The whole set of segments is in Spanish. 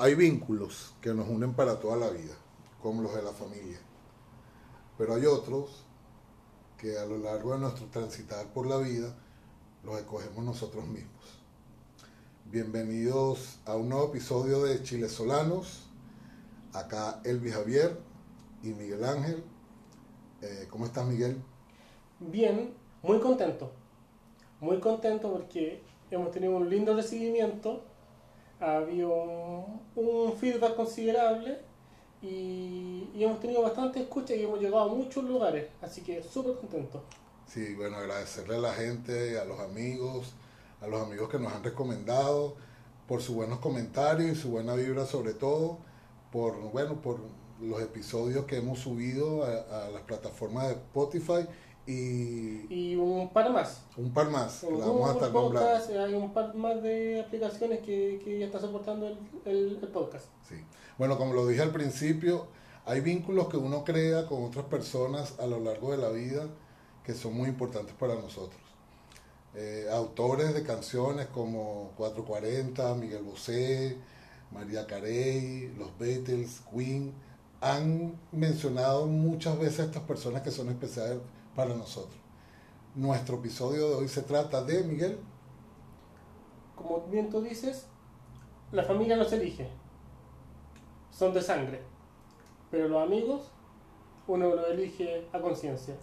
Hay vínculos que nos unen para toda la vida, como los de la familia. Pero hay otros que a lo largo de nuestro transitar por la vida los escogemos nosotros mismos. Bienvenidos a un nuevo episodio de Chile Solanos. Acá Elvis Javier y Miguel Ángel. Eh, ¿Cómo estás, Miguel? Bien, muy contento. Muy contento porque hemos tenido un lindo recibimiento. Ha habido un, feedback considerable y, y hemos tenido bastante escucha y hemos llegado a muchos lugares. Así que súper contento. Sí, bueno, agradecerle a la gente, a los amigos, a los amigos que nos han recomendado por sus buenos comentarios y su buena vibra sobre todo, por, bueno, por los episodios que hemos subido a las plataformas de Spotify y Y un par más. un par más, En vamos a. Podcast, hay un par más de aplicaciones que, que ya está soportando el, el- el podcast. Sí. Bueno, como lo dije al principio, hay vínculos que uno crea con otras personas a lo largo de la vida que son muy importantes para nosotros. Eh, autores de canciones como 440, Miguel Bosé, María Carey, los Beatles, Queen, han mencionado muchas veces a estas personas que son especiales para nosotros. Nuestro episodio de hoy se trata de Miguel. Como bien tú dices, la familia no se elige. Son de sangre. Pero los amigos, uno los elige a conciencia.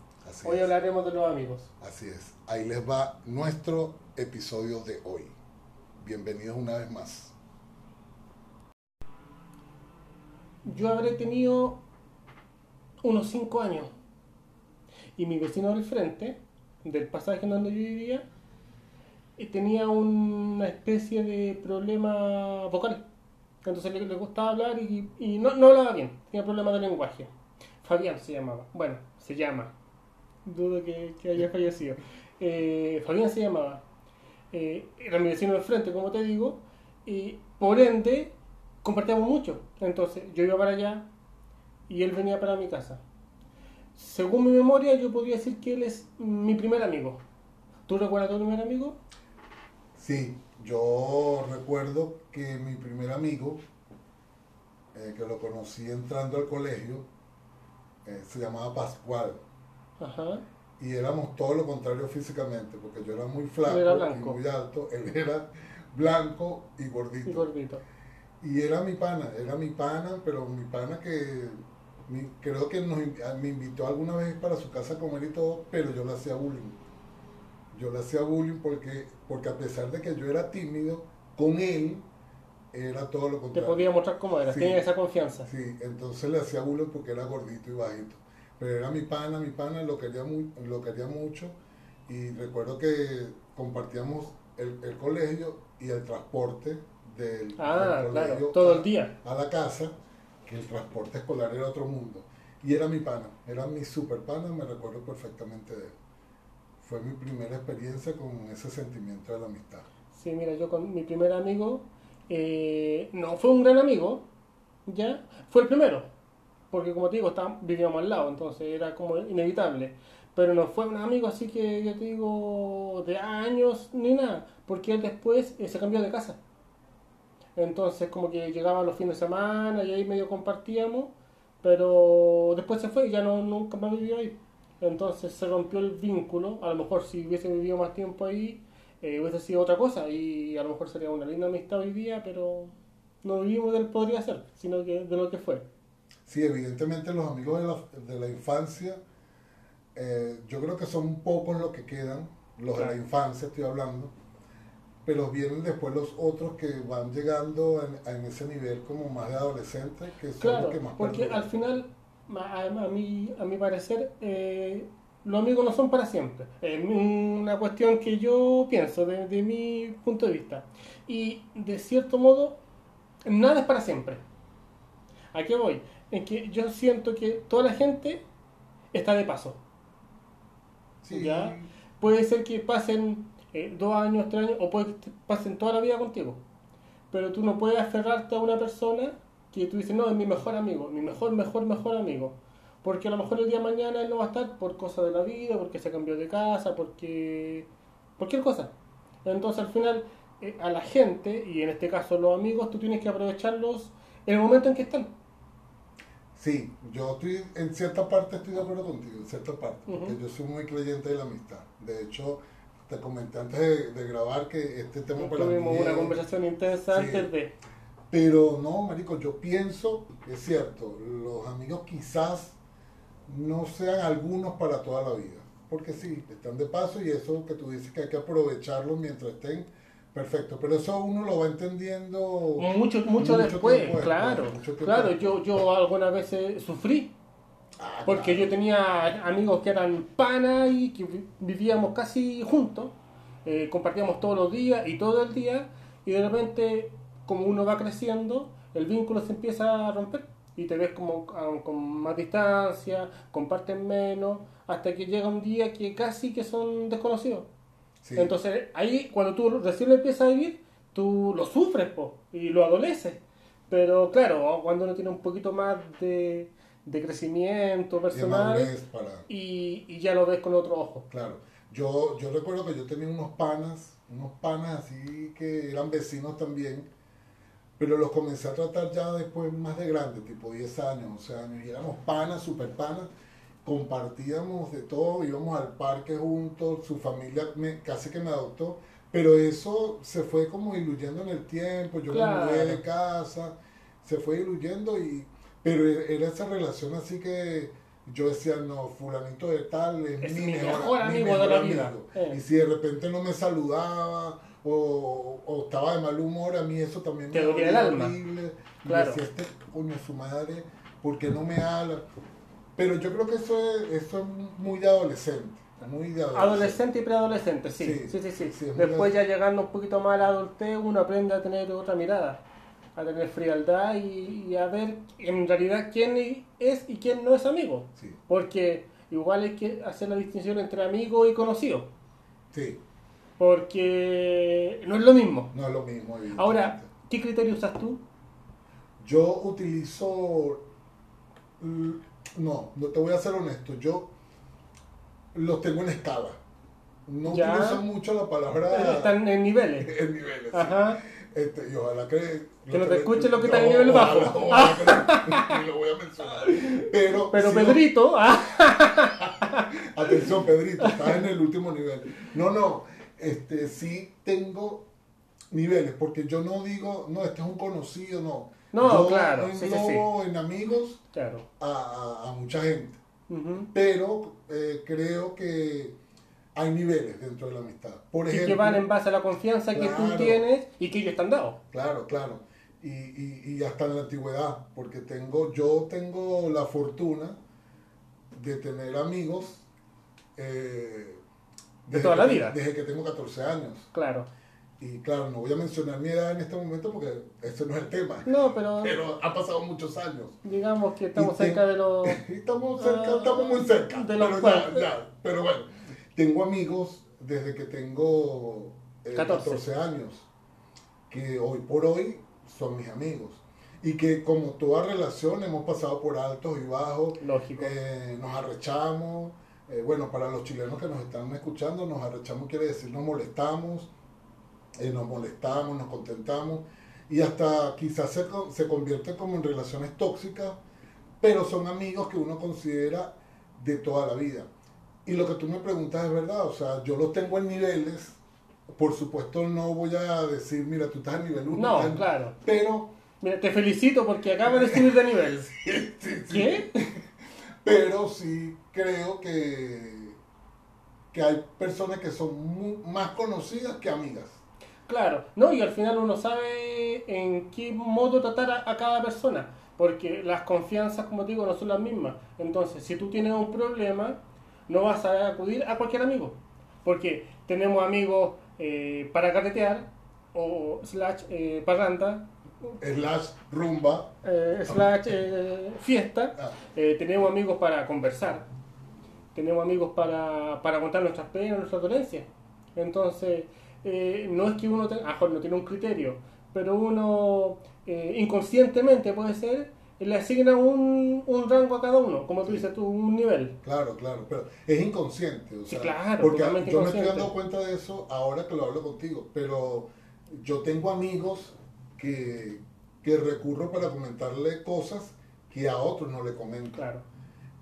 Hoy es. hablaremos de los amigos. Así es. Ahí les va nuestro episodio de hoy. Bienvenidos una vez más. Yo habré tenido unos 5 años. Y mi vecino del frente, del pasaje en donde yo vivía, tenía una especie de problema vocal. Entonces le, gustaba hablar y, no, no hablaba bien, tenía problemas de lenguaje. Fabián se llamaba. Bueno, se llama. Dudo que, que haya fallecido. Eh, Fabián se llamaba. Eh, era mi vecino del frente, como te digo. Y por ende, compartíamos mucho. Entonces, yo iba para allá y él venía para mi casa. Según mi memoria, yo podría decir que él es mi primer amigo. ¿Tú recuerdas tu primer amigo? Sí, yo recuerdo que mi primer amigo, eh, que lo conocí entrando al colegio, eh, se llamaba Pascual. Ajá. Y éramos todo lo contrario físicamente, porque yo era muy flaco era y muy alto, él era blanco y gordito. Y gordito. Y era mi pana, era mi pana, pero mi pana que creo que nos, invi- a- me invitó alguna vez para su casa a comer y todo, pero yo le hacía bullying. Yo le hacía bullying porque, porque a pesar de que yo era tímido, con él era todo lo Te contrario. podía mostrar cómo eras, Sí. tenía esa confianza. Sí, entonces le hacía bullying porque era gordito y bajito. Pero era mi pana, mi pana, lo quería, muy, lo quería mucho. Y recuerdo que compartíamos el, el colegio y el transporte del, Ah, del claro, colegio todo a- el día. a la casa, que el transporte escolar era otro mundo. Y era mi pana, era mi super pana, me recuerdo perfectamente de él. Fue mi primera experiencia con ese sentimiento de la amistad. Sí, mira, yo con mi primer amigo, eh, no fue un gran amigo, ¿ya? Fue el primero, porque como te digo, estábamos- vivíamos al lado, entonces era como inevitable. Pero no fue un amigo así que yo te digo de años ni nada, porque después eh, se cambió de casa. Entonces como que llegaba los fines de semana y ahí medio compartíamos, pero después se fue y ya no, nunca más vivió ahí. Entonces se rompió el vínculo, a lo mejor si hubiese vivido más tiempo ahí, eh, hubiese sido otra cosa y a lo mejor sería una linda amistad hoy día, pero no vivimos del podría ser, sino que de lo que fue. Sí, evidentemente los amigos de la, de la infancia, eh, yo creo que son pocos los que quedan, los de la infancia estoy hablando, pero vienen después los otros que van llegando en, en ese nivel como más de adolescentes, que son Claro, los que más porque al final, a, a mi, a mi parecer, eh, los amigos no son para siempre. Es una cuestión que yo pienso desde mi punto de vista. Y de cierto modo, nada es para siempre. ¿A qué voy? En que yo siento que toda la gente está de paso. Sí, ¿ya? Puede ser que pasen eh, dos años, tres años, o puede que te pasen toda la vida contigo. Pero tú no puedes aferrarte a una persona que tú dices, no, es mi mejor amigo, mi mejor, mejor, mejor amigo. Porque a lo mejor el día de mañana él no va a estar por cosas de la vida, porque se cambió de casa, porque... cualquier cosa. Entonces al final eh, a la gente, y en este caso los amigos, tú tienes que aprovecharlos en el momento en que están. Sí, yo estoy, en cierta parte estoy de acuerdo contigo, en cierta parte, porque yo soy muy creyente de la amistad. De hecho, te comenté antes de, de grabar que este tema para mí Tuvimos una es- conversación intensa Sí. antes de... Pero no, marico, yo pienso, es cierto, los amigos quizás no sean algunos para toda la vida. Porque sí, están de paso y eso que tú dices que hay que aprovecharlos mientras estén, perfecto. Pero eso uno lo va entendiendo Mucho, mucho, Mucho después, claro. después, mucho tiempo claro, yo, yo algunas veces sufrí, Ah, porque claro. yo tenía amigos que eran panas y que vi- vivíamos casi juntos, eh, compartíamos todos los días y todo el día, y de repente, como uno va creciendo, el vínculo se empieza a romper y te ves como con más distancia, comparten menos, hasta que llega un día que casi que son desconocidos. Sí. Entonces, ahí cuando tú recién lo empiezas a vivir, tú lo sufres po, y lo adoleces. Pero claro, cuando uno tiene un poquito más de, de crecimiento personal para... y, y ya lo ves con otro ojo. Claro, yo, yo recuerdo que yo tenía unos panas, unos panas así que eran vecinos también, pero los comencé a tratar ya después más de grande, tipo 10 años, 11 años, y éramos panas, super panas, compartíamos de todo, íbamos al parque juntos, su familia me, casi que me adoptó, pero eso se fue como diluyendo en el tiempo, yo Claro. me mudé de casa, se fue diluyendo y pero era esa relación así que yo decía, no, fulanito de tal es, Es mi, mi mejor, mejor mi amigo de mejor amigo". Eh. Y si de repente no me saludaba o, o estaba de mal humor, a mí eso también Te me dolía el alma. horrible. Y Claro. decía, este coño, su madre, ¿por qué no me habla? Pero yo creo que eso es, eso es muy de adolescente. Muy de adolescente. Adolescente y preadolescente, sí. Sí, Sí, sí, sí. sí, Después de- ya llegando un poquito más a la adultez, uno aprende a tener otra mirada, a tener frialdad y, y a ver en realidad quién es y quién no es amigo. Sí, Porque igual hay que hacer la distinción entre amigo y conocido. sí, Porque no es lo mismo. no es lo mismo. Ahora, ¿qué criterio usas tú? Yo utilizo. No, no te voy a ser honesto. Yo los tengo en escala. No Ya. utilizo mucho la palabra Están en niveles. en niveles. sí. Este, y ojalá que. Que no te escuche lo que está en No, nivel bajo. no- ni lo voy a mencionar. Pero, Pero lo- Pedrito, ah, Atención, Pedrito, estás en el último nivel. No, no, este, sí tengo niveles, porque yo no digo, no, este es un conocido, no. No, yo claro, sí, en amigos claro. a, a- a mucha gente, pero eh, creo que hay niveles dentro de la amistad. Por ejemplo, que van en base a la confianza que tú Claro. tienes y que ellos te han dado. Claro, claro. Y, y, y hasta en la antigüedad, porque tengo, yo tengo la fortuna de tener amigos eh, De toda la que- vida. Desde que tengo 14 años. Claro. Y claro, no voy a mencionar mi edad en este momento porque ese no es el tema. No, pero Pero ha pasado muchos años. digamos que estamos Y te- cerca de los... Y estamos cerca, Ah, estamos muy cerca. de los pero, ya, ya, pero bueno, tengo amigos desde que tengo eh, 14. 14 años, que hoy por hoy son mis amigos. Y que como toda relación hemos pasado por altos y bajos, Lógico. eh, nos arrechamos. eh, bueno, para los chilenos que nos están escuchando, nos arrechamos quiere decir nos molestamos, eh, nos molestamos, nos contentamos y hasta quizás se, se convierte como en relaciones tóxicas, pero son amigos que uno considera de toda la vida. Y lo que tú me preguntas es verdad, o sea, yo los tengo en niveles, por supuesto no voy a decir, mira, tú estás en nivel 1, No, claro. pero, Mira, te felicito porque acabas de subir de nivel. sí, sí, ¿Qué? pero sí creo que, que hay personas que son mu- más conocidas que amigas. Claro, no, y al final uno sabe en qué modo tratar a, a cada persona, porque las confianzas, como te digo, no son las mismas. Entonces, si tú tienes un problema, no vas a acudir a cualquier amigo, porque tenemos amigos eh, para carretear, o slash eh, parranda, Slash rumba. eh, slash eh, fiesta, Ah, tenemos amigos para conversar, tenemos amigos para, para contar nuestras penas, nuestras dolencias. Entonces, eh, no es que uno tenga, a lo mejor no tiene un criterio, pero uno eh, inconscientemente puede ser, le asigna un, un rango a cada uno, como tú dices tú, un nivel. Claro, claro, pero es inconsciente. O Sí, sea, claro, porque yo me estoy dando cuenta de eso ahora que lo hablo contigo, pero yo tengo amigos que, que recurro para comentarle cosas que a otros no le comento. Claro.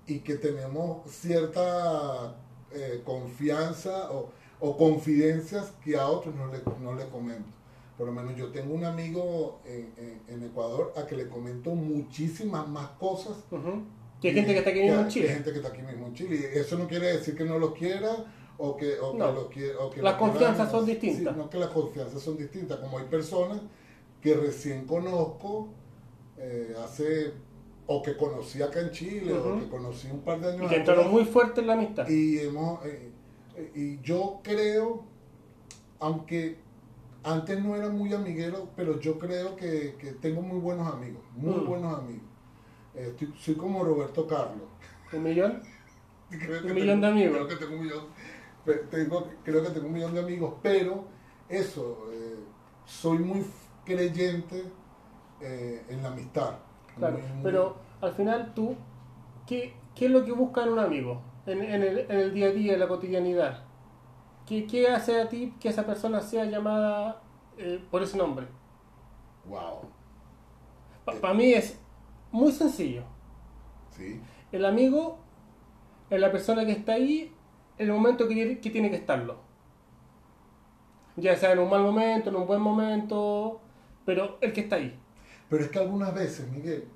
Y que tenemos cierta eh, confianza o, o confidencias que a otros no le, no le comento. Por lo menos yo tengo un amigo en, en- en Ecuador a que le comento muchísimas más cosas. Que hay gente que está aquí mismo en Chile. hay gente que está aquí mismo en Chile. Y eso no quiere decir que no los quiera o que, o que No. los quiera. o que Las los quiera confianzas son distintas. Sí, no que las confianzas son distintas. Como hay personas que recién conozco eh, hace. o que conocí acá en Chile, o que conocí un par de años Y que entraron muy fuerte en la amistad. Y, hemos, eh, eh, y yo creo, aunque antes no era muy amiguero, pero yo creo que, que tengo muy buenos amigos, muy Mm. buenos amigos. Eh, estoy- soy como Roberto Carlos. Un millón. Creo Un que millón tengo- de amigos. Creo que tengo un millón, tengo- creo que tengo un millón de amigos, pero eso, eh, soy muy creyente eh, en la amistad. Claro. Muy- muy- Pero al final tú, ¿qué, qué es lo que busca en un amigo? En, en el, en el día a día, en la cotidianidad. ¿Qué, qué hace a ti que esa persona sea llamada eh, por ese nombre? Wow, Para mí es muy sencillo. sí. El amigo es la persona que está ahí en el momento que, que tiene que estarlo. Ya sea en un mal momento, en un buen momento, pero el que está ahí. Pero es que algunas veces, Miguel,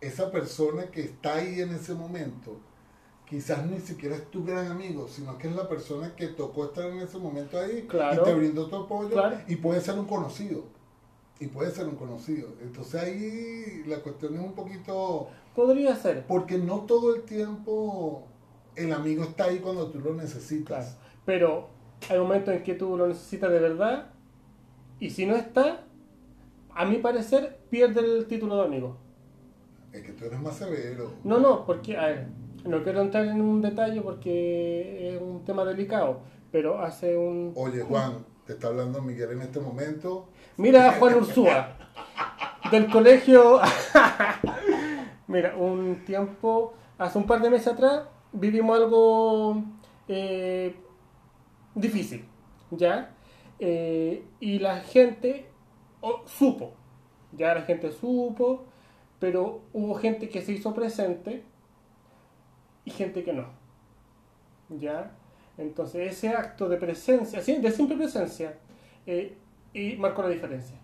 esa persona que está ahí en ese momento, quizás ni siquiera es tu gran amigo, sino que es la persona que tocó estar en ese momento ahí Claro. y te brindó tu apoyo Claro. y puede ser un conocido. Y puede ser un conocido. Entonces ahí la cuestión es un poquito... Podría ser. Porque no todo el tiempo el amigo está ahí cuando tú lo Claro. necesitas. Pero hay momentos en que tú lo necesitas de verdad y si no está, a mi parecer, pierde el título de amigo. Es que tú eres más severo. No, no, porque, a ver, no quiero entrar en un detalle porque es un tema delicado, pero hace un... Oye, Juan, te está hablando Miguel en este momento. Mira a Juan Ursúa, del colegio... Mira, un tiempo, hace un par de meses atrás, vivimos algo eh, difícil, ¿ya? Eh, y la gente oh, supo, ya la gente supo, pero hubo gente que se hizo presente y gente que no, ¿ya? Entonces ese acto de presencia, de simple presencia, eh, y marcó la diferencia.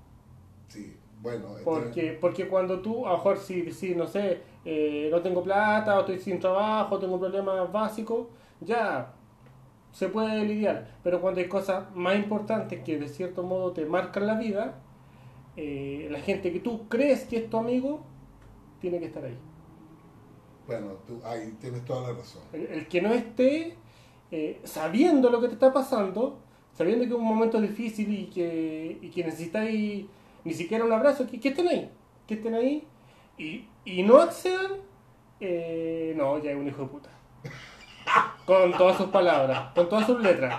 Sí, bueno. este- Porque, porque cuando tú, a lo mejor si, si no sé, eh, no tengo plata, o estoy sin trabajo, tengo problemas básicos, ya se puede lidiar. Pero cuando hay cosas más importantes que de cierto modo te marcan la vida, eh, la gente que tú crees que es tu amigo, tiene que estar ahí. Bueno, tú ahí tienes toda la razón. El, que no esté eh, sabiendo lo que te está pasando, sabiendo que es un momento difícil y que, y que necesitáis ni siquiera un abrazo, que, que estén ahí, que estén ahí y, y no accedan, eh, no, ya es un hijo de puta. Con todas sus palabras, con todas sus letras.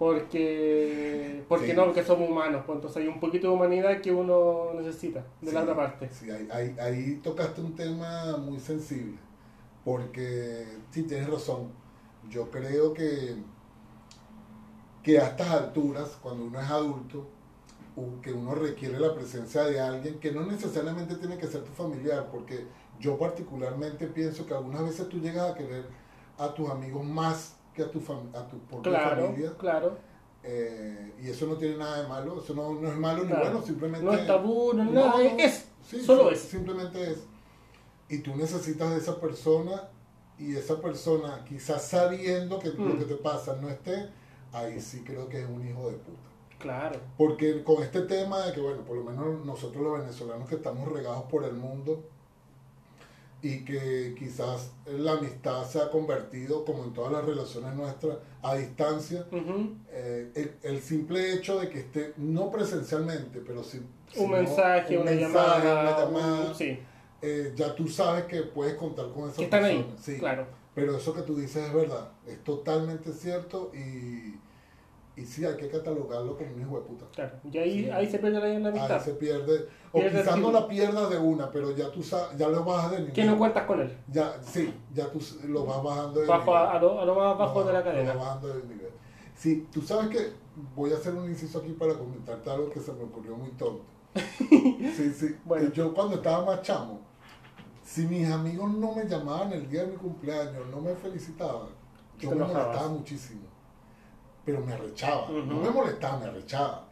Porque, porque Sí. no, porque somos humanos, pues entonces hay un poquito de humanidad que uno necesita de la otra parte. Sí, ahí, ahí- ahí tocaste un tema muy sensible, porque sí tienes razón. Yo creo que, que a estas alturas, cuando uno es adulto, que uno requiere la presencia de alguien que no necesariamente tiene que ser tu familiar, porque yo particularmente pienso que algunas veces tú llegas a querer a tus amigos más que a tu, fam- a tu propia Claro, familia. claro. eh, y eso no tiene nada de malo, eso no, no es malo ni bueno, simplemente... No es tabú, no es No, nada, es, Sí, solo es. Simplemente es. Y tú necesitas de esa persona y esa persona, quizás sabiendo que Mm. lo que te pasa no esté, ahí sí creo que es un hijo de puta. Claro. Porque con este tema de que, bueno, por lo menos nosotros los venezolanos que estamos regados por el mundo y que quizás la amistad se ha convertido, como en todas las relaciones nuestras, a distancia, Ujú. eh, el, el simple hecho de que esté, no presencialmente, pero sí... Un sino mensaje, un una, mensaje, llamada, una llamada, un- sí, eh, ya tú sabes que puedes contar con esa que están ahí, persona. Sí, claro. Pero eso que tú dices es verdad, es totalmente cierto y, y sí, hay que catalogarlo como un hijo de puta. claro. Y ahí, Sí. ahí se pierde la, la amistad. Ahí se pierde, o quizás no la pierdas de una, pero ya tú ya lo bajas de nivel. Que no cuentas con él. Ya, sí, ya tú lo vas bajando de Bajo nivel. a, lo, a lo más bajo Lo de la lo cadena. vas bajando de nivel. Sí, tú sabes que voy a hacer un inciso aquí para comentarte algo que se me ocurrió muy tonto. Sí, sí. Bueno. Yo cuando estaba más chamo, si mis amigos no me llamaban el día de mi cumpleaños, no me felicitaban, yo me enojabas. molestaba muchísimo. Pero me arrechaba. No me molestaba, me arrechaba.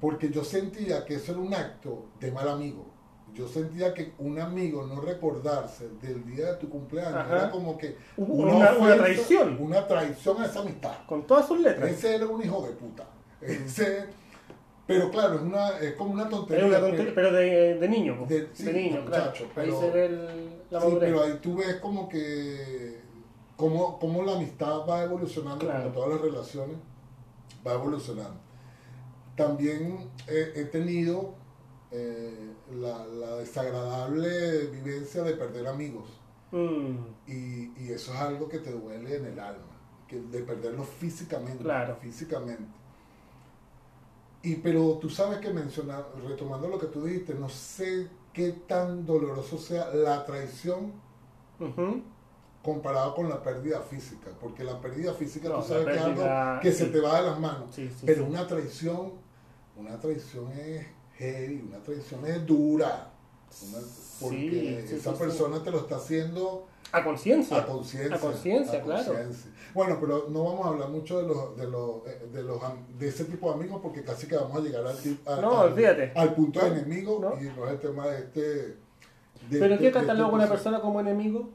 Porque yo sentía que eso era un acto de mal amigo. Yo sentía que un amigo no recordarse del día de tu cumpleaños Ajá. era como que Una- una ofensa, traición. Una traición a esa amistad. Con todas sus letras. Ese era un hijo de puta. Ese, pero claro, es, una, es como una tontería. Es una tontería, pero de, de niño, po. De- de, niño, claro. muchacho, Ahí pero- se ve el- la Sí, pero ahí tú ves como que cómo, cómo la amistad va evolucionando, Claro. como todas las relaciones, va evolucionando. También he, he tenido eh, la, la desagradable vivencia de perder amigos. Mm, Y, y eso es algo que te duele en el alma, que de perderlos físicamente. Claro. Físicamente. Y pero tú sabes que mencionar, retomando lo que tú dijiste, no sé qué tan doloroso sea la traición. Comparado con la pérdida física, porque la pérdida física No, tú sabes que es algo que se te va de las manos, Sí, sí, pero una traición, una traición es heavy, una traición es dura, una- porque esa persona te lo está haciendo A conciencia. a conciencia. A conciencia, claro. Bueno, pero no vamos a hablar mucho de los, de los, eh, de los de ese tipo de amigos porque casi que vamos a llegar al, al- No, al- punto de enemigo no. y no es el tema de este. de ¿Pero este- qué de cataloga una persona como enemigo?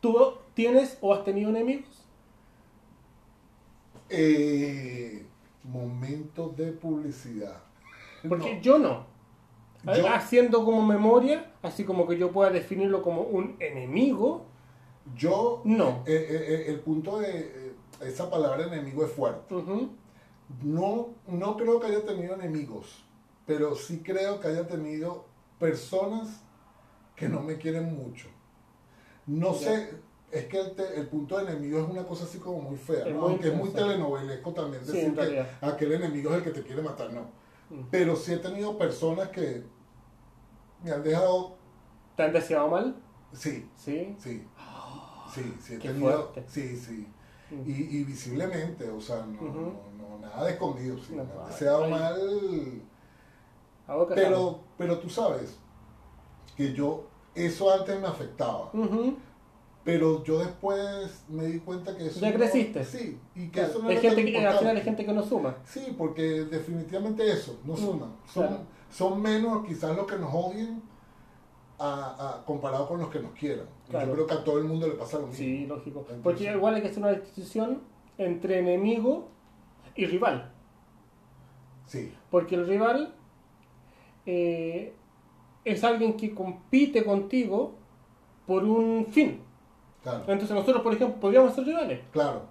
¿Tú tienes o has tenido enemigos? Eh, momentos de publicidad. Porque No. yo no. Yo- Haciendo como memoria, así como que yo pueda definirlo como un enemigo, Yo, No. eh, eh, eh, el punto de eh, esa palabra enemigo es fuerte. No, no creo que haya tenido enemigos, pero sí creo que haya tenido personas que no me quieren mucho. No sé, es que el, te- el punto de enemigo es una cosa así como muy fea, Es ¿no? muy aunque es muy telenovelesco también Sí, decir que aquel enemigo es el que te quiere matar, no. Mm. Pero sí he tenido personas que me han dejado, ¿te han deseado mal? sí, Sí. sí, sí, sí, he tenido, fuerte. sí, sí. Mm. Y, y visiblemente, o sea, no, no, no, nada de escondido, sí, No, me han deseado ay. mal. Pero, pero tú sabes que yo, eso antes me afectaba, pero yo después me di cuenta que eso... Ya no- creciste. sí, y que Claro, eso no era gente que, al final hay gente que no suma. Sí, porque definitivamente eso, no Mm, suma. Son, claro. son menos quizás los que nos odien a, a- comparado con los que nos quieran. Claro. Yo creo que a todo el mundo le pasa lo mismo. Sí, lógico. Entonces- Porque igual hay que hacer una distinción entre enemigo y rival. Sí, Porque el rival eh, es alguien que compite contigo por un fin. claro, Entonces nosotros, por ejemplo, podríamos ser rivales. claro,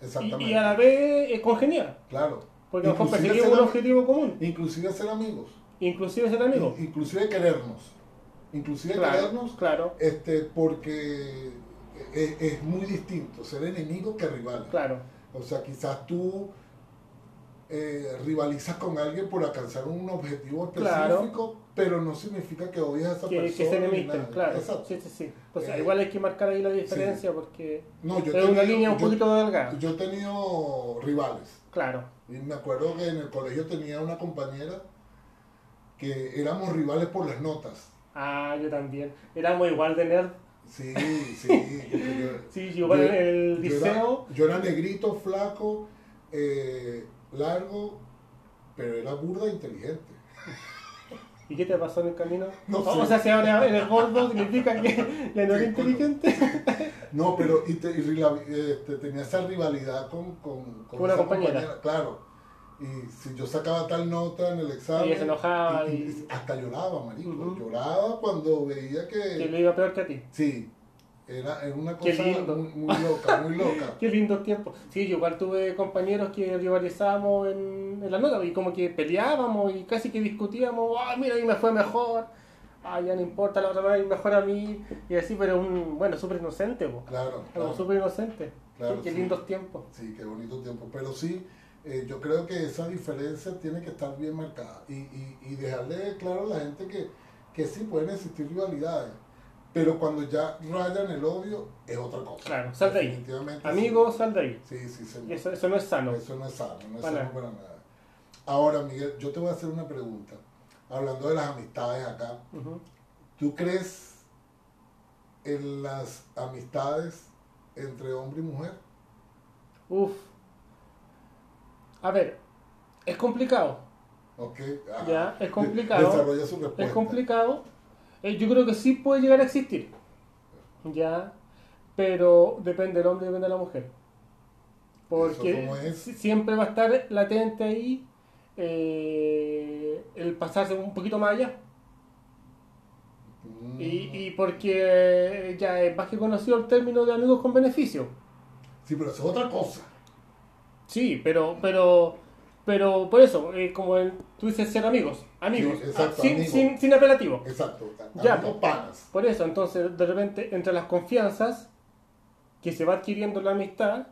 exactamente. y a la vez eh, congeniar. Claro. Porque Inclusive perseguimos ser un objetivo común. Inclusive ser amigos. Inclusive ser amigos. In- Inclusive querernos. Inclusive Claro, querernos claro, este, porque es, es muy distinto ser enemigo que rival. claro. O sea, quizás tú eh, rivalizas con alguien por alcanzar un objetivo Claro. específico, pero no significa que odies a esa Que, persona. que se enemisten, claro. Exacto. Sí, sí, sí. Pues Eh, igual hay que marcar ahí la diferencia porque No, yo es una línea un yo- poquito delgada. Yo he tenido rivales. Claro. Y me acuerdo que en el colegio tenía una compañera que éramos rivales por las notas. Ah, yo también. Éramos igual de nerd. Sí, sí. yo- Sí, yo en el yo liceo. Era, yo era negrito, flaco, eh, largo, pero era burda e inteligente. ¿Y qué te pasó en el camino? No o, sé. o sea, si ahora eres gordo, significa que ya no Sí, inteligente. No, pero y te- y este, tenía esa rivalidad con, con, con una compañera. Claro. Y si yo sacaba tal nota en el examen. Ella se enojaba y- y- y hasta lloraba, marico. Lloraba cuando veía que. Que le iba peor que a ti. Sí. Era, era una Qué cosa lindo. muy, muy loca, muy loca. Qué lindos tiempos. Sí, yo igual tuve compañeros que rivalizábamos en, en la nota y como que peleábamos y casi que discutíamos, ah, mira, a mí me fue mejor, ah, ya no importa, la otra vez mejor a mí, y así, pero un, bueno, súper inocente, po. Claro. claro. súper inocente. Claro, Sí, qué sí. lindos tiempos. Sí, qué bonito tiempo. Pero sí, eh, yo creo que esa diferencia tiene que estar bien marcada y, y, y dejarle claro a la gente que, que sí pueden existir rivalidades, Pero cuando ya rayan el odio, es otra cosa. Claro, sal de ahí. Definitivamente Amigo, sal de ahí. Sí, sí, sí señor. Eso, eso no es sano. Eso no es sano, no es Para sano para nada. Ahora, Miguel, yo te voy a hacer una pregunta. Hablando de las amistades acá, Ujú. ¿tú crees en las amistades entre hombre y mujer? Uf. A ver, es complicado. ¿Ok? Ya, es complicado. Desarrolla su respuesta. Es complicado. Eh, yo creo que sí puede llegar a existir. Ya. Pero depende del hombre depende de la mujer. Porque siempre va a estar latente ahí eh, el pasarse un poquito más allá. Mm, Y, y porque ya es más que conocido el término de amigos con beneficio. Sí, pero eso es otra cosa. Sí, pero, pero, pero por eso, eh, como el- tú dices ser amigos, amigos, Sí, exacto, ah, sin, sin, sin apelativo. Exacto. Ya, Amigos po. panas. Por eso, entonces, de repente, entre las confianzas que se va adquiriendo la amistad,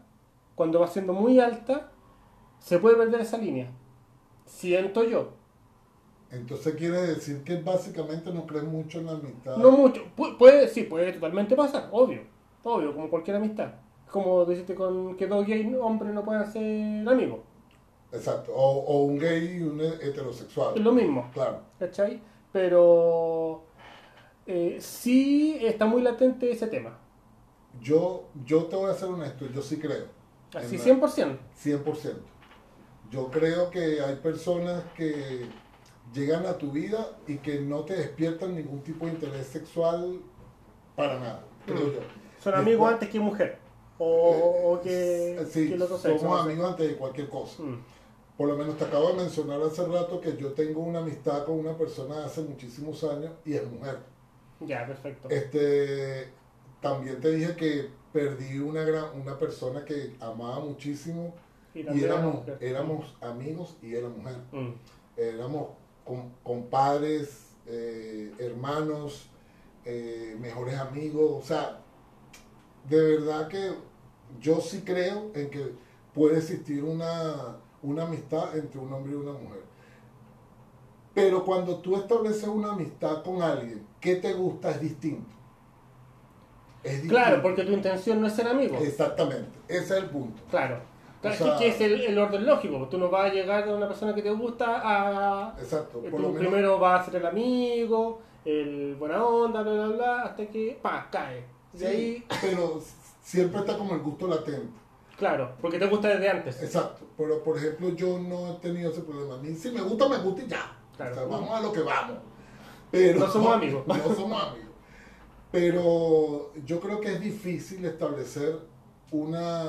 cuando va siendo muy alta, se puede perder esa línea. Siento yo. Entonces quiere decir que básicamente no crees mucho en la amistad. No mucho. Pu- puede, sí, puede totalmente pasar, obvio. Obvio, como cualquier amistad. Como dijiste con que dos gays hombres no pueden ser amigos. Exacto. O, o un gay y un heterosexual. Es lo mismo. Claro. ¿Cachai? Pero eh, sí está muy latente ese tema. Yo, yo te voy a ser honesto, yo sí creo. Así En la- 100%. 100%. Yo creo que hay personas que llegan a tu vida y que no te despiertan ningún tipo de interés sexual para nada, creo Mm. yo. Son amigos antes que mujer. O, o que, sí, que el otro sexo, somos no sé. amigos antes de cualquier cosa. Mm. Por lo menos te acabo de mencionar hace rato que yo tengo una amistad con una persona de hace muchísimos años y es mujer. Ya, perfecto. Este, también te dije que perdí una gran, una persona que amaba muchísimo Y y éramos, éramos amigos y era mujer. Mm. Éramos com- compadres, eh, hermanos, eh, mejores amigos. O sea, de verdad que yo sí creo en que puede existir una, una amistad entre un hombre y una mujer. Pero cuando tú estableces una amistad con alguien que te gusta es distinto. Es distinto. Claro, porque tu intención no es ser amigo. Exactamente, ese es el punto. Claro. Claro, sea- que, que es el, el orden lógico. Tú no vas a llegar a una persona que te gusta a... Exacto. Por Tú lo menos, primero vas a ser el amigo, el buena onda, bla, bla, bla, hasta que, pa, cae. Sí, ahí, pero siempre está como el gusto latente. Claro, porque te gusta desde antes. Exacto, pero por ejemplo yo no he tenido ese problema. A mí si me gusta, me gusta y ya. Claro. O sea, vamos a lo que vamos. Pero, No somos amigos. No somos amigos. Pero yo creo que es difícil establecer una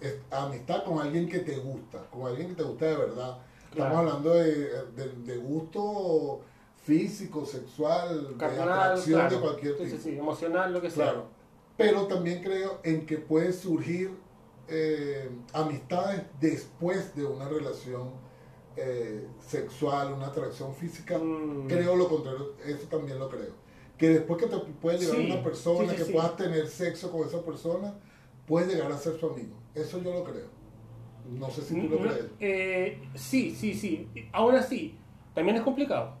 eh, amistad con alguien que te gusta, con alguien que te gusta de verdad. Estamos Claro. hablando de, de- de gusto físico, sexual, de Carnal, atracción claro. de cualquier Sí, tipo. sí, sí, emocional, lo que sea. Claro. Pero también creo en que puede surgir eh, amistades después de una relación eh, sexual, una atracción física. Mm. Creo lo contrario, eso también lo creo. Que después que te puede llegar Sí, una persona, sí, sí, que sí. puedas tener sexo con esa persona, puedes llegar a ser su amigo. Eso yo lo creo. No sé si tú lo No, crees. eh, sí, sí, sí. Aún así, también es complicado.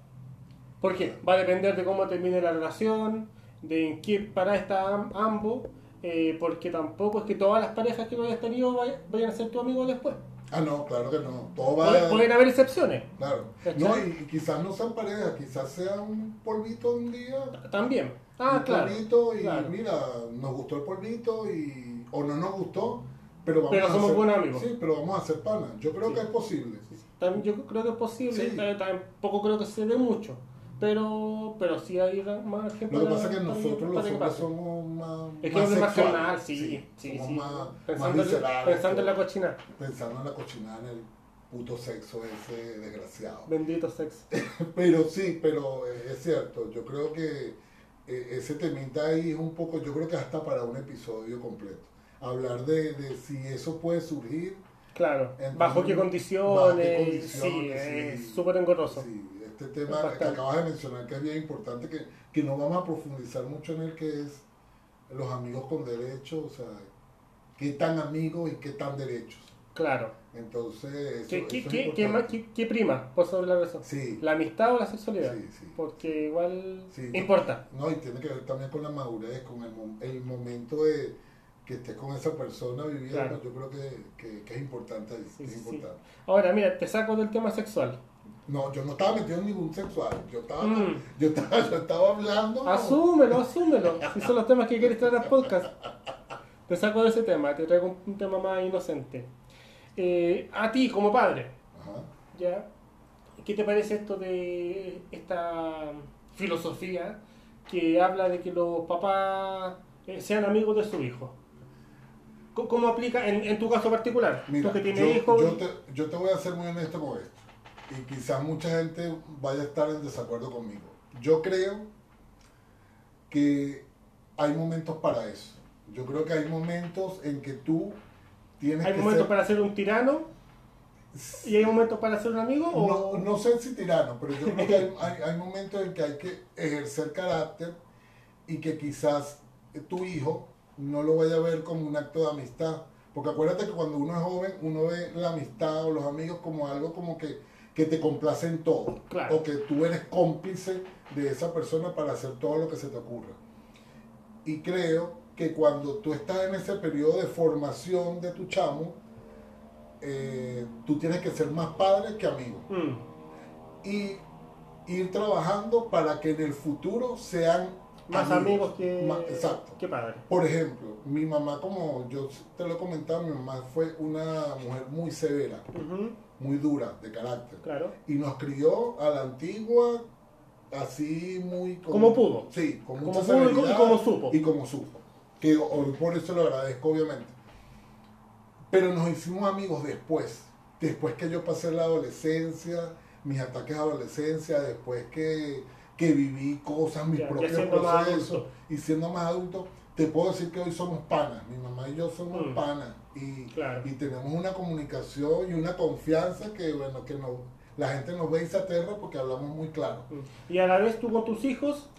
Porque va a depender de cómo termine la relación, de en qué para están ambos, eh, porque tampoco es que todas las parejas que no hayas tenido vay- vayan a ser tu amigo después. Ah, no, claro que no. Todo va Pueden, pueden haber excepciones, Claro. ¿Cachai? No, y, y quizás no sean parejas, quizás sea un polvito un día. también. Ah, un claro. polvito y claro. mira, nos gustó el polvito y o no nos gustó, pero vamos Pero a somos hacer, buenos amigos. Sí, pero vamos a hacer pana. Yo creo Sí. que es posible. Tam- Yo creo que es posible, Sí. tampoco creo que se dé mucho, pero pero sí hay ra- margen Lo que pasa es que nosotros los hombres somos más, Es que es más carnal, sí, sí, sí. somos más, más pensando, en- viscerales, pensando en la cochina. pensando en la cochinada, en el puto sexo ese desgraciado. Bendito sexo. Pero sí, pero eh, es cierto, yo creo que eh, ese temita ahí es un poco, yo creo que hasta para un episodio completo. Hablar de, de si eso puede surgir. Claro. Entonces, ¿Bajo qué bajo condiciones? qué condiciones, sí, sí. es súper engorroso. Sí, este tema Es que acabas de mencionar que es bien importante, que, que no vamos a profundizar mucho en el que es los amigos con derechos, o sea, qué tan amigos y qué tan derechos. Claro. Entonces, eso, ¿Qué, qué, qué, qué, prima por sobre la razón? Sí. ¿La amistad o la sexualidad? Sí, sí. Porque igual importa. No, y tiene que ver también con la madurez, con el, el momento de que estés con esa persona viviendo, yo creo que, que, es importante. es importante. Ahora, mira, te saco del tema sexual. No, yo no estaba metido en ningún sexual. Yo estaba, mm. yo estaba, yo estaba hablando. Asúmelo, asúmelo. Si son los temas que quieres traer al podcast. Te saco de ese tema, te traigo un, tema más inocente. Eh, a ti, como padre, ¿ya? ¿qué te parece esto de esta filosofía que habla de que los papás eh, sean amigos de su hijo? ¿Cómo aplica en, tu caso particular? Mira, que tienes hijos. Yo te, yo te voy a ser muy honesto con esto. Y quizás mucha gente vaya a estar en desacuerdo conmigo. Yo creo que hay momentos para eso. Yo creo que hay momentos en que tú tienes ¿Hay momentos para ser un tirano? ¿Y hay momentos para ser un amigo? No, no sé si tirano, pero yo creo que hay, hay, momentos en que hay que ejercer carácter y que quizás tu hijo no lo vaya a ver como un acto de amistad. Porque acuérdate que cuando uno es joven, uno ve la amistad o los amigos como algo como que, que te complace en todo. O que tú eres cómplice de esa persona para hacer todo lo que se te ocurra. Y creo que cuando tú estás en ese periodo de formación de tu chamo, eh, tú tienes que ser más padre que amigo. Mm. Y ir trabajando para que en el futuro sean más amigos, que, exacto. que padre. Por ejemplo, mi mamá, como yo te lo he comentado, mi mamá fue una mujer muy severa, muy dura de carácter. Claro. Y nos crió a la antigua, así muy... Como, pudo. Sí, con mucha como y como supo. Y como supo. Que hoy por eso lo agradezco, obviamente. Pero nos hicimos amigos después. Después que yo pasé la adolescencia, mis ataques de adolescencia, después que que viví cosas, mis propios procesos y siendo más adulto, te puedo decir que hoy somos panas. Mi mamá y yo somos mm. panas y, y, tenemos una comunicación y una confianza que, bueno, que no, la gente nos ve y se aterra porque hablamos muy claro. Mm. Y a la vez tú con tus hijos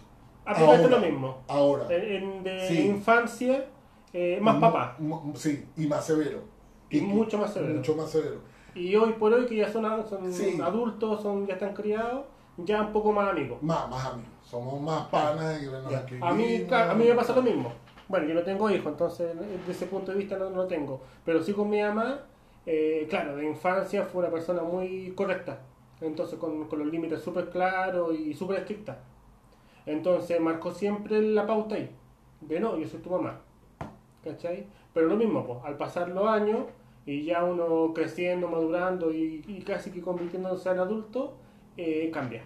aplicaste lo mismo. Ahora. En, de infancia, eh, más papá. Sí, y más severo. Y, mucho más severo. Mucho más severo. Y hoy por hoy que ya son, son adultos, son ya están criados ya un poco más amigos. Más, más amigos. Somos más panas. a, mí, a mí me pasa lo mismo. Bueno, yo no tengo hijos, entonces desde ese punto de vista no, lo tengo. Pero sí con mi mamá, eh, claro, de infancia fue una persona muy correcta. Entonces con, con los límites súper claros y súper estrictas. Entonces marcó siempre la pauta ahí. De no, yo soy tu mamá. ¿Cachai? Pero lo mismo, pues, al pasar los años y ya uno creciendo, madurando y, y casi que convirtiéndose en adulto, eh, cambia.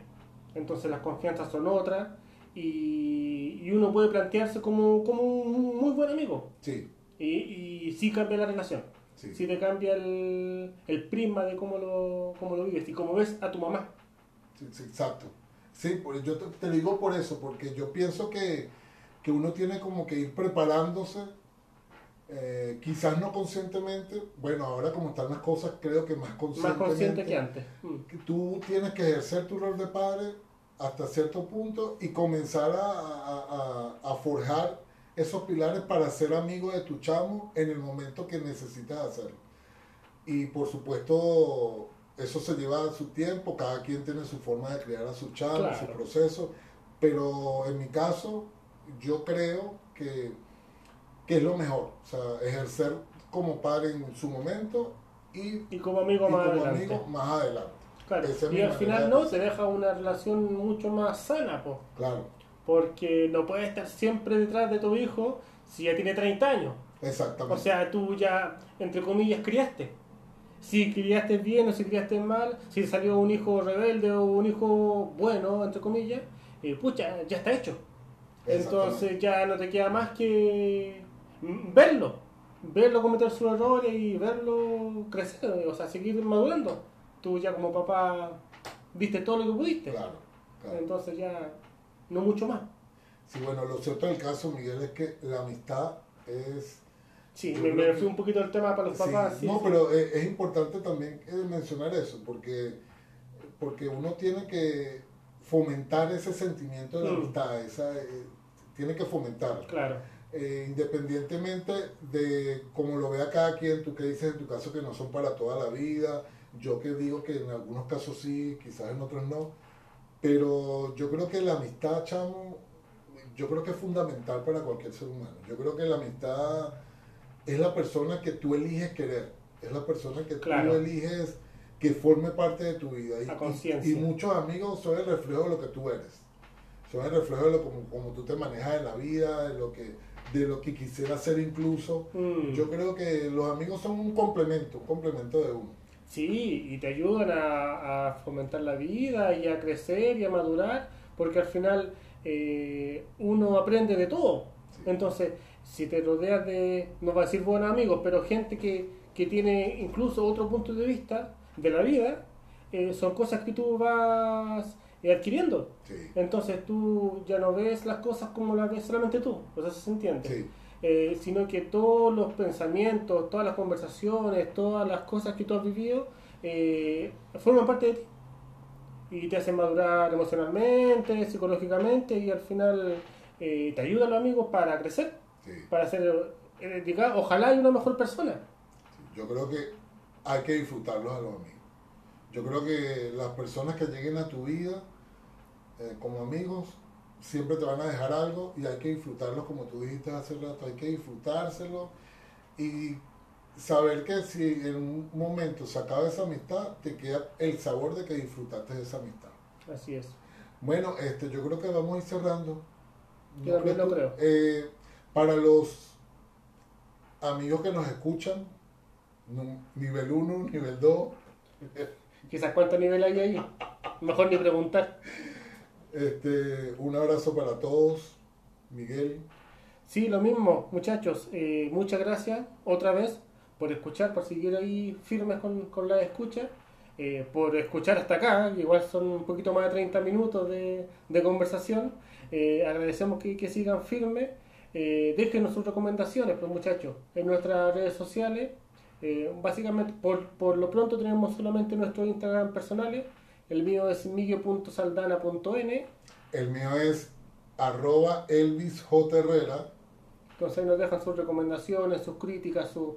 Entonces las confianzas son otras y, y uno puede plantearse como, como un muy buen amigo. Sí. Y, y sí cambia la relación. Sí. te cambia el, el prisma de cómo lo, cómo lo vives y cómo ves a tu mamá. Sí, exacto. Sí, yo te, te, digo por eso, porque yo pienso que, que uno tiene como que ir preparándose eh, quizás no conscientemente, bueno, ahora como están las cosas, creo que más conscientemente. Más consciente que antes. Que tú tienes que ejercer tu rol de padre hasta cierto punto y comenzar a, a, forjar esos pilares para ser amigo de tu chamo en el momento que necesitas hacerlo. Y por supuesto, eso se lleva su tiempo, cada quien tiene su forma de criar a su chamo, su proceso, pero en mi caso, yo creo que que es lo mejor, o sea, ejercer como padre en su momento y, y como amigo, más, adelante. amigo más adelante. Claro. y al final no, se deja una relación mucho más sana, po. Claro. Porque no puedes estar siempre detrás de tu hijo si ya tiene 30 años. Exactamente. O sea, tú ya, entre comillas, criaste. Si criaste bien o si criaste mal, si salió un hijo rebelde o un hijo bueno, entre comillas, eh, pucha, ya está hecho. Entonces ya no te queda más que verlo, verlo cometer sus errores y verlo crecer, o sea, seguir madurando. Tú ya como papá viste todo lo que pudiste. Claro, Entonces ya no mucho más. Sí, bueno, lo cierto del caso, Miguel, es que la amistad es... Sí, me, fui un poquito el tema para los papás. no, pero es, importante también eh, mencionar eso, porque, porque uno tiene que fomentar ese sentimiento de la mm. amistad, esa, eh, tiene que fomentar. Claro eh, independientemente de cómo lo vea cada quien, tú que dices en tu caso que no son para toda la vida, yo que digo que en algunos casos sí, quizás en otros no, pero yo creo que la amistad, chamo, yo creo que es fundamental para cualquier ser humano. Yo creo que la amistad es la persona que tú eliges querer, es la persona que Claro. tú eliges que forme parte de tu vida. Y, muchos amigos son el reflejo de lo que tú eres. Son el reflejo de lo como, como tú te manejas en la vida, de lo que, de lo que quisieras ser incluso. Mm. Yo creo que los amigos son un complemento, un complemento de uno. Sí, y te ayudan a, a fomentar la vida y a crecer y a madurar, porque al final eh, uno aprende de todo. Entonces, si te rodeas de, no va a decir buenos amigos, pero gente que, que tiene incluso otro punto de vista de la vida, eh, son cosas que tú vas eh, adquiriendo. Sí. Entonces tú ya no ves las cosas como las ves solamente tú, o sea, se entiende. Sí. Eh, sino que todos los pensamientos, todas las conversaciones, todas las cosas que tú has vivido eh, forman parte de ti y te hacen madurar emocionalmente, psicológicamente y al final eh, te ayudan los amigos para crecer, Sí. para ser, eh, diga, ojalá hay una mejor persona. Yo creo que hay que disfrutarlos a los amigos. Yo creo que las personas que lleguen a tu vida como amigos siempre te van a dejar algo y hay que disfrutarlos como tú dijiste hace rato, hay que disfrutárselo y saber que si en un momento se acaba esa amistad, te queda el sabor de que disfrutaste de esa amistad. Así es. Bueno, este, yo creo que vamos a ir cerrando. Yo también lo creo. Eh, para los amigos que nos escuchan, nivel 1, nivel 2, Quizás cuánto nivel hay ahí. Mejor ni preguntar. Este, un abrazo para todos. Miguel, Sí, lo mismo, muchachos. eh, muchas gracias otra vez por escuchar, por seguir ahí firmes con, con la escucha, eh, por escuchar hasta acá, igual son un poquito más de 30 minutos de, de conversación. Eh, agradecemos que, que sigan firmes. Déjenos sus recomendaciones, pues muchachos, en nuestras redes sociales. Básicamente, por, por lo pronto tenemos solamente nuestros Instagram personales. El mío es miguel.saldana.n. el mío es arroba Elvis J. Herrera. Entonces ahí nos dejan sus recomendaciones, sus críticas, su,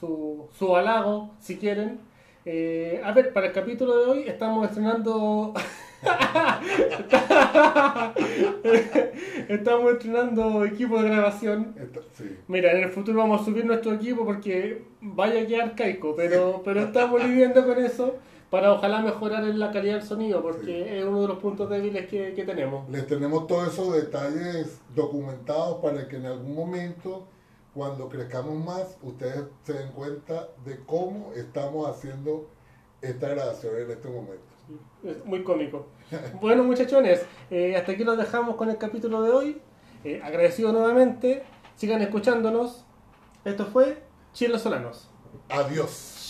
su, su halago, si quieren. Eh, a ver, para el capítulo de hoy estamos estrenando... estamos estrenando equipo de grabación. Sí. Mira, en el futuro vamos a subir nuestro equipo porque vaya que arcaico, pero, pero estamos lidiando con eso para ojalá mejorar en la calidad del sonido, porque es uno de los puntos débiles que, que tenemos. Les tenemos todos esos detalles documentados para que en algún momento, cuando crezcamos más, ustedes se den cuenta de cómo estamos haciendo esta grabación en este momento. Es muy cómico. Bueno, muchachones, eh, hasta aquí los dejamos con el capítulo de hoy. Eh, agradecido nuevamente. Sigan escuchándonos. Esto fue Chile Solanos. Adiós.